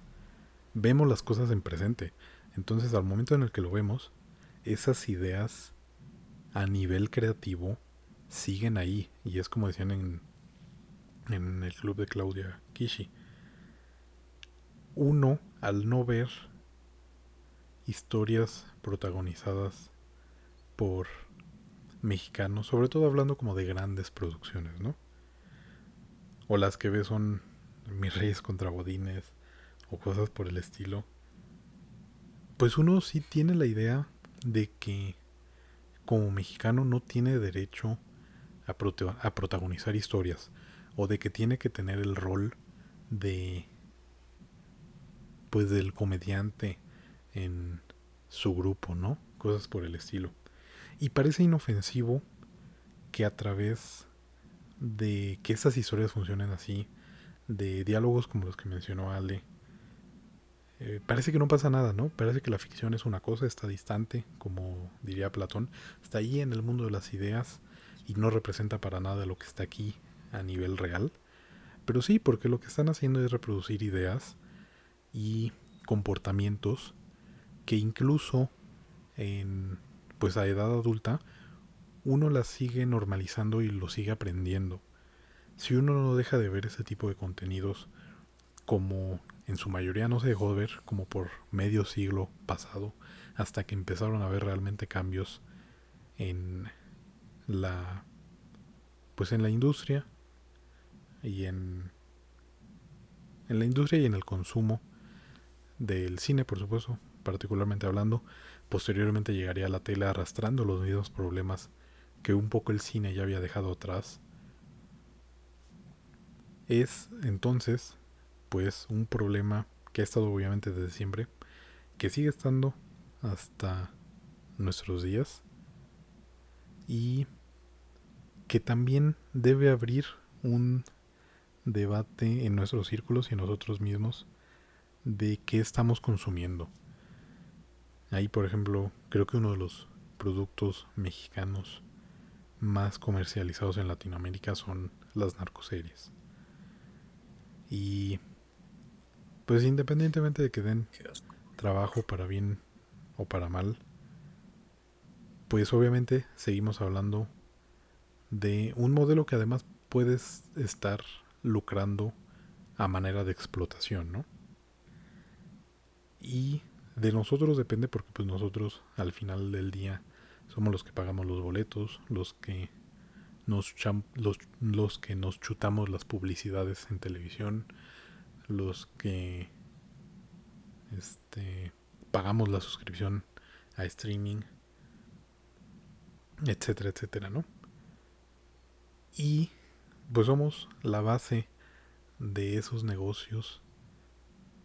vemos las cosas en presente. Entonces al momento en el que lo vemos, esas ideas a nivel creativo siguen ahí. Y es como decían en, en el club de Claudia Kishi. Uno, al no ver historias protagonizadas por mexicanos, sobre todo hablando como de grandes producciones, ¿no? O las que ve son Mis Reyes contra Bodines, o cosas por el estilo, pues uno sí tiene la idea de que como mexicano no tiene derecho a, a protagonizar historias o de que tiene que tener el rol de pues del comediante en su grupo, ¿no? Cosas por el estilo. Y parece inofensivo que a través de que esas historias funcionen así, de diálogos como los que mencionó Ale, eh, parece que no pasa nada, ¿no? Parece que la ficción es una cosa, está distante, como diría Platón, está ahí en el mundo de las ideas y no representa para nada lo que está aquí a nivel real. Pero sí, porque lo que están haciendo es reproducir ideas y comportamientos que incluso en pues a edad adulta uno las sigue normalizando y lo sigue aprendiendo. Si uno no deja de ver ese tipo de contenidos como en su mayoría no se dejó de ver como por medio siglo pasado, hasta que empezaron a ver realmente cambios en la pues en la industria y en en la industria y en el consumo del cine, por supuesto, particularmente hablando, posteriormente llegaría a la tele arrastrando los mismos problemas que un poco el cine ya había dejado atrás. Es entonces pues un problema que ha estado obviamente desde siempre, que sigue estando hasta nuestros días y que también debe abrir un debate en nuestros círculos y en nosotros mismos de qué estamos consumiendo. Ahí, por ejemplo, creo que uno de los productos mexicanos más comercializados en Latinoamérica son las narcoseries. Y pues independientemente de que den trabajo para bien o para mal, pues obviamente seguimos hablando de un modelo que además puedes estar lucrando a manera de explotación, ¿no? Y de nosotros depende porque pues nosotros al final del día somos los que pagamos los boletos, los que nos los, los que nos chutamos las publicidades en televisión, los que este pagamos la suscripción a streaming, etcétera, etcétera, ¿no? Y pues somos la base de esos negocios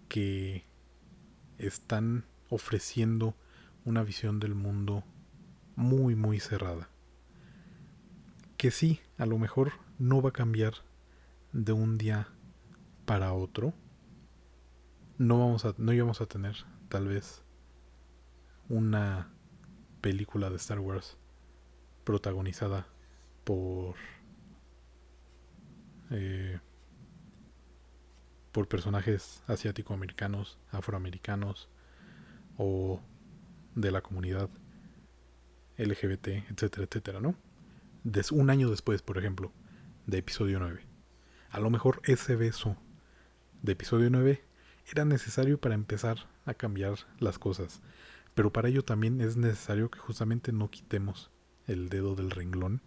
que están ofreciendo una visión del mundo muy muy cerrada. Que sí, a lo mejor no va a cambiar de un día para otro. No vamos a no íbamos a tener tal vez una película de Star Wars protagonizada por eh, por personajes asiático-americanos, afroamericanos o de la comunidad LGBT, etcétera, etcétera, ¿no? Des un año después, por ejemplo, de episodio 9. A lo mejor ese beso de episodio 9 era necesario para empezar a cambiar las cosas, pero para ello también es necesario que justamente no quitemos el dedo del renglón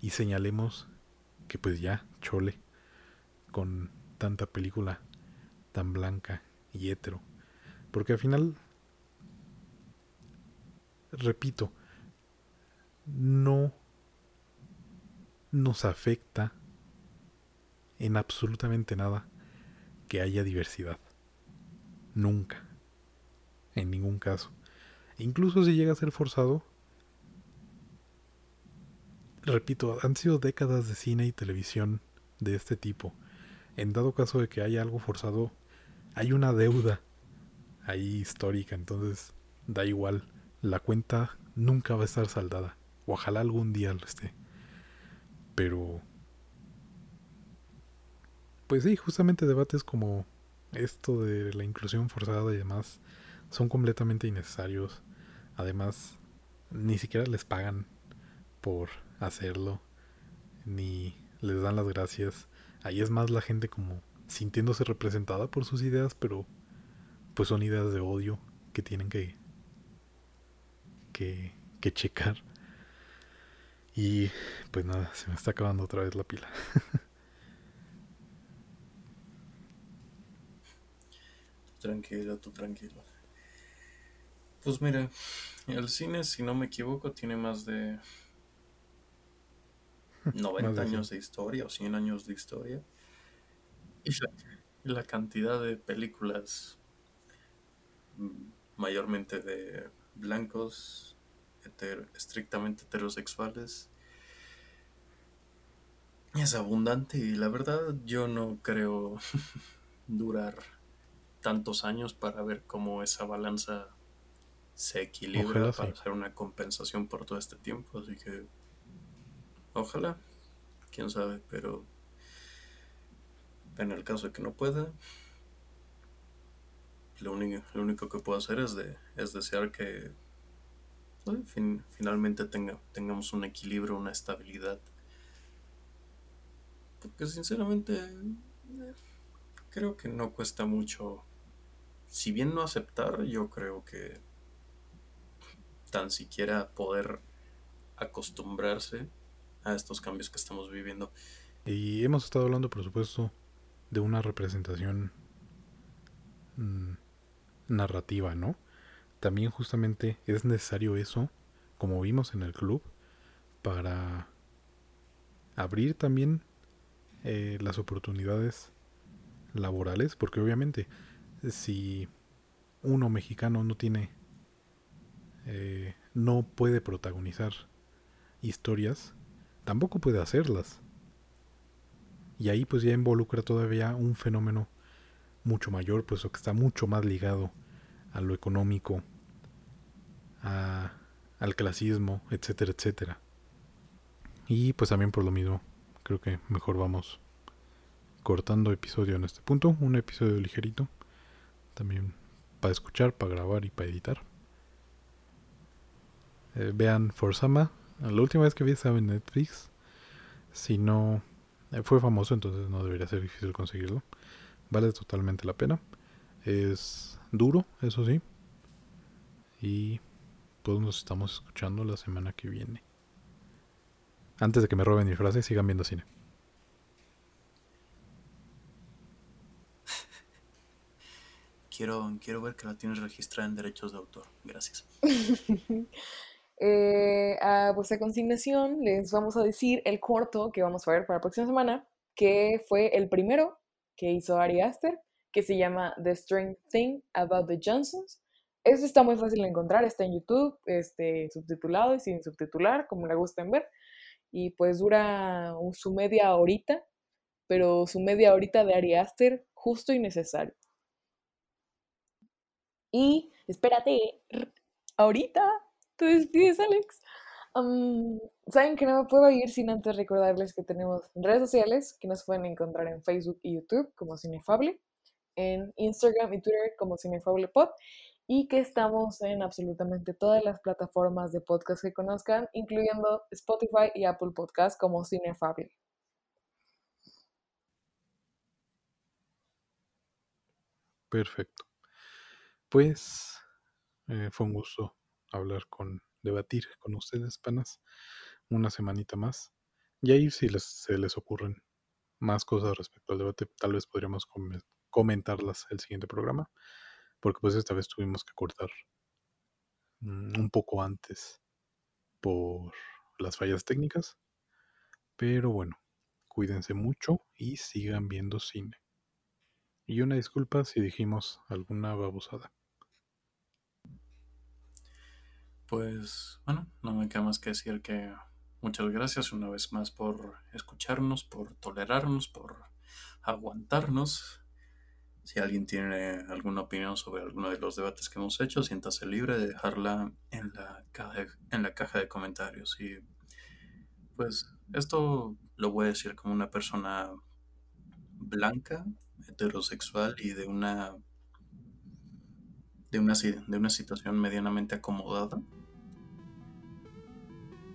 y señalemos que pues ya, chole, con tanta película tan blanca y hetero. Porque al final, repito, no nos afecta en absolutamente nada que haya diversidad. Nunca. En ningún caso. Incluso si llega a ser forzado, repito, han sido décadas de cine y televisión de este tipo. En dado caso de que haya algo forzado, hay una deuda ahí histórica, entonces da igual. La cuenta nunca va a estar saldada. Ojalá algún día lo esté. Pero... Pues sí, justamente debates como esto de la inclusión forzada y demás son completamente innecesarios. Además, ni siquiera les pagan por hacerlo, ni les dan las gracias. Ahí es más la gente como sintiéndose representada por sus ideas, pero pues son ideas de odio que tienen que, que, que checar. Y pues nada, se me está acabando otra vez la pila. tranquilo, tú tranquilo. Pues mira, el cine, si no me equivoco, tiene más de 90 años de historia o 100 años de historia. Y la, cantidad de películas mm, mayormente de blancos, estrictamente heterosexuales, es abundante. Y la verdad yo no creo durar tantos años para ver cómo esa balanza se equilibra para hacer una compensación por todo este tiempo, así que Ojalá, quién sabe, pero en el caso de que no pueda, lo único, que puedo hacer es, de, es desear que finalmente tenga, tengamos un equilibrio, una estabilidad. Porque sinceramente creo que no cuesta mucho, si bien no aceptar, yo creo que tan siquiera poder acostumbrarse a estos cambios que estamos viviendo. Y hemos estado hablando, por supuesto, de una representación mm, narrativa, ¿no? También justamente es necesario eso, como vimos en el club, para abrir también eh, las oportunidades laborales, porque obviamente si uno mexicano no tiene, eh, no puede protagonizar historias, tampoco puede hacerlas. Y ahí pues ya involucra todavía un fenómeno mucho mayor, pues que está mucho más ligado a lo económico, al clasismo, etcétera, etcétera. Y pues también por lo mismo creo que mejor vamos cortando episodio en este punto. Un episodio ligerito. También para escuchar, para grabar y para editar. Eh, vean Forsama. La última vez que vi estaba en Netflix. Si no eh, fue famoso, entonces no debería ser difícil conseguirlo. Vale totalmente la pena. Es duro, eso sí. Y pues nos estamos escuchando la semana que viene. Antes de que me roben mi frase, sigan viendo cine. Quiero, quiero ver que la tienes registrada en derechos de autor. Gracias. Eh, a vuestra consignación les vamos a decir el corto que vamos a ver para la próxima semana, que fue el primero que hizo Ari Aster, que se llama The Strange Thing About the Johnsons. Eso está muy fácil de encontrar, está en YouTube, este, subtitulado y sin subtitular, como le gusten ver. Y pues dura su media horita, pero su media horita de Ari Aster, justo y necesario. Y espérate, ahorita te despides, Alex. Saben que no me puedo ir sin antes recordarles que tenemos redes sociales que nos pueden encontrar en Facebook y YouTube como Cinefable, en Instagram y Twitter como CinefablePod y que estamos en absolutamente todas las plataformas de podcast que conozcan, incluyendo Spotify y Apple Podcast como Cinefable. Perfecto. Pues eh, fue un gusto hablar con, debatir con ustedes, panas, una semanita más. Y ahí si les, se les ocurren más cosas respecto al debate, tal vez podríamos comentarlas el siguiente programa, porque pues esta vez tuvimos que cortar mm, un poco antes por las fallas técnicas. Pero bueno, cuídense mucho y sigan viendo cine. Y una disculpa si dijimos alguna babosada. Pues bueno, no me queda más que decir que muchas gracias una vez más por escucharnos, por tolerarnos, por aguantarnos. Si alguien tiene alguna opinión sobre alguno de los debates que hemos hecho, siéntase libre de dejarla en la caja, en la caja de comentarios. Y pues esto lo voy a decir como una persona blanca, heterosexual y de una de una, de una situación medianamente acomodada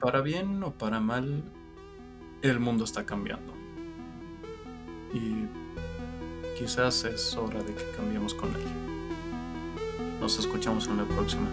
para bien o para mal, el mundo está cambiando. Y quizás es hora de que cambiemos con él. Nos escuchamos en la próxima.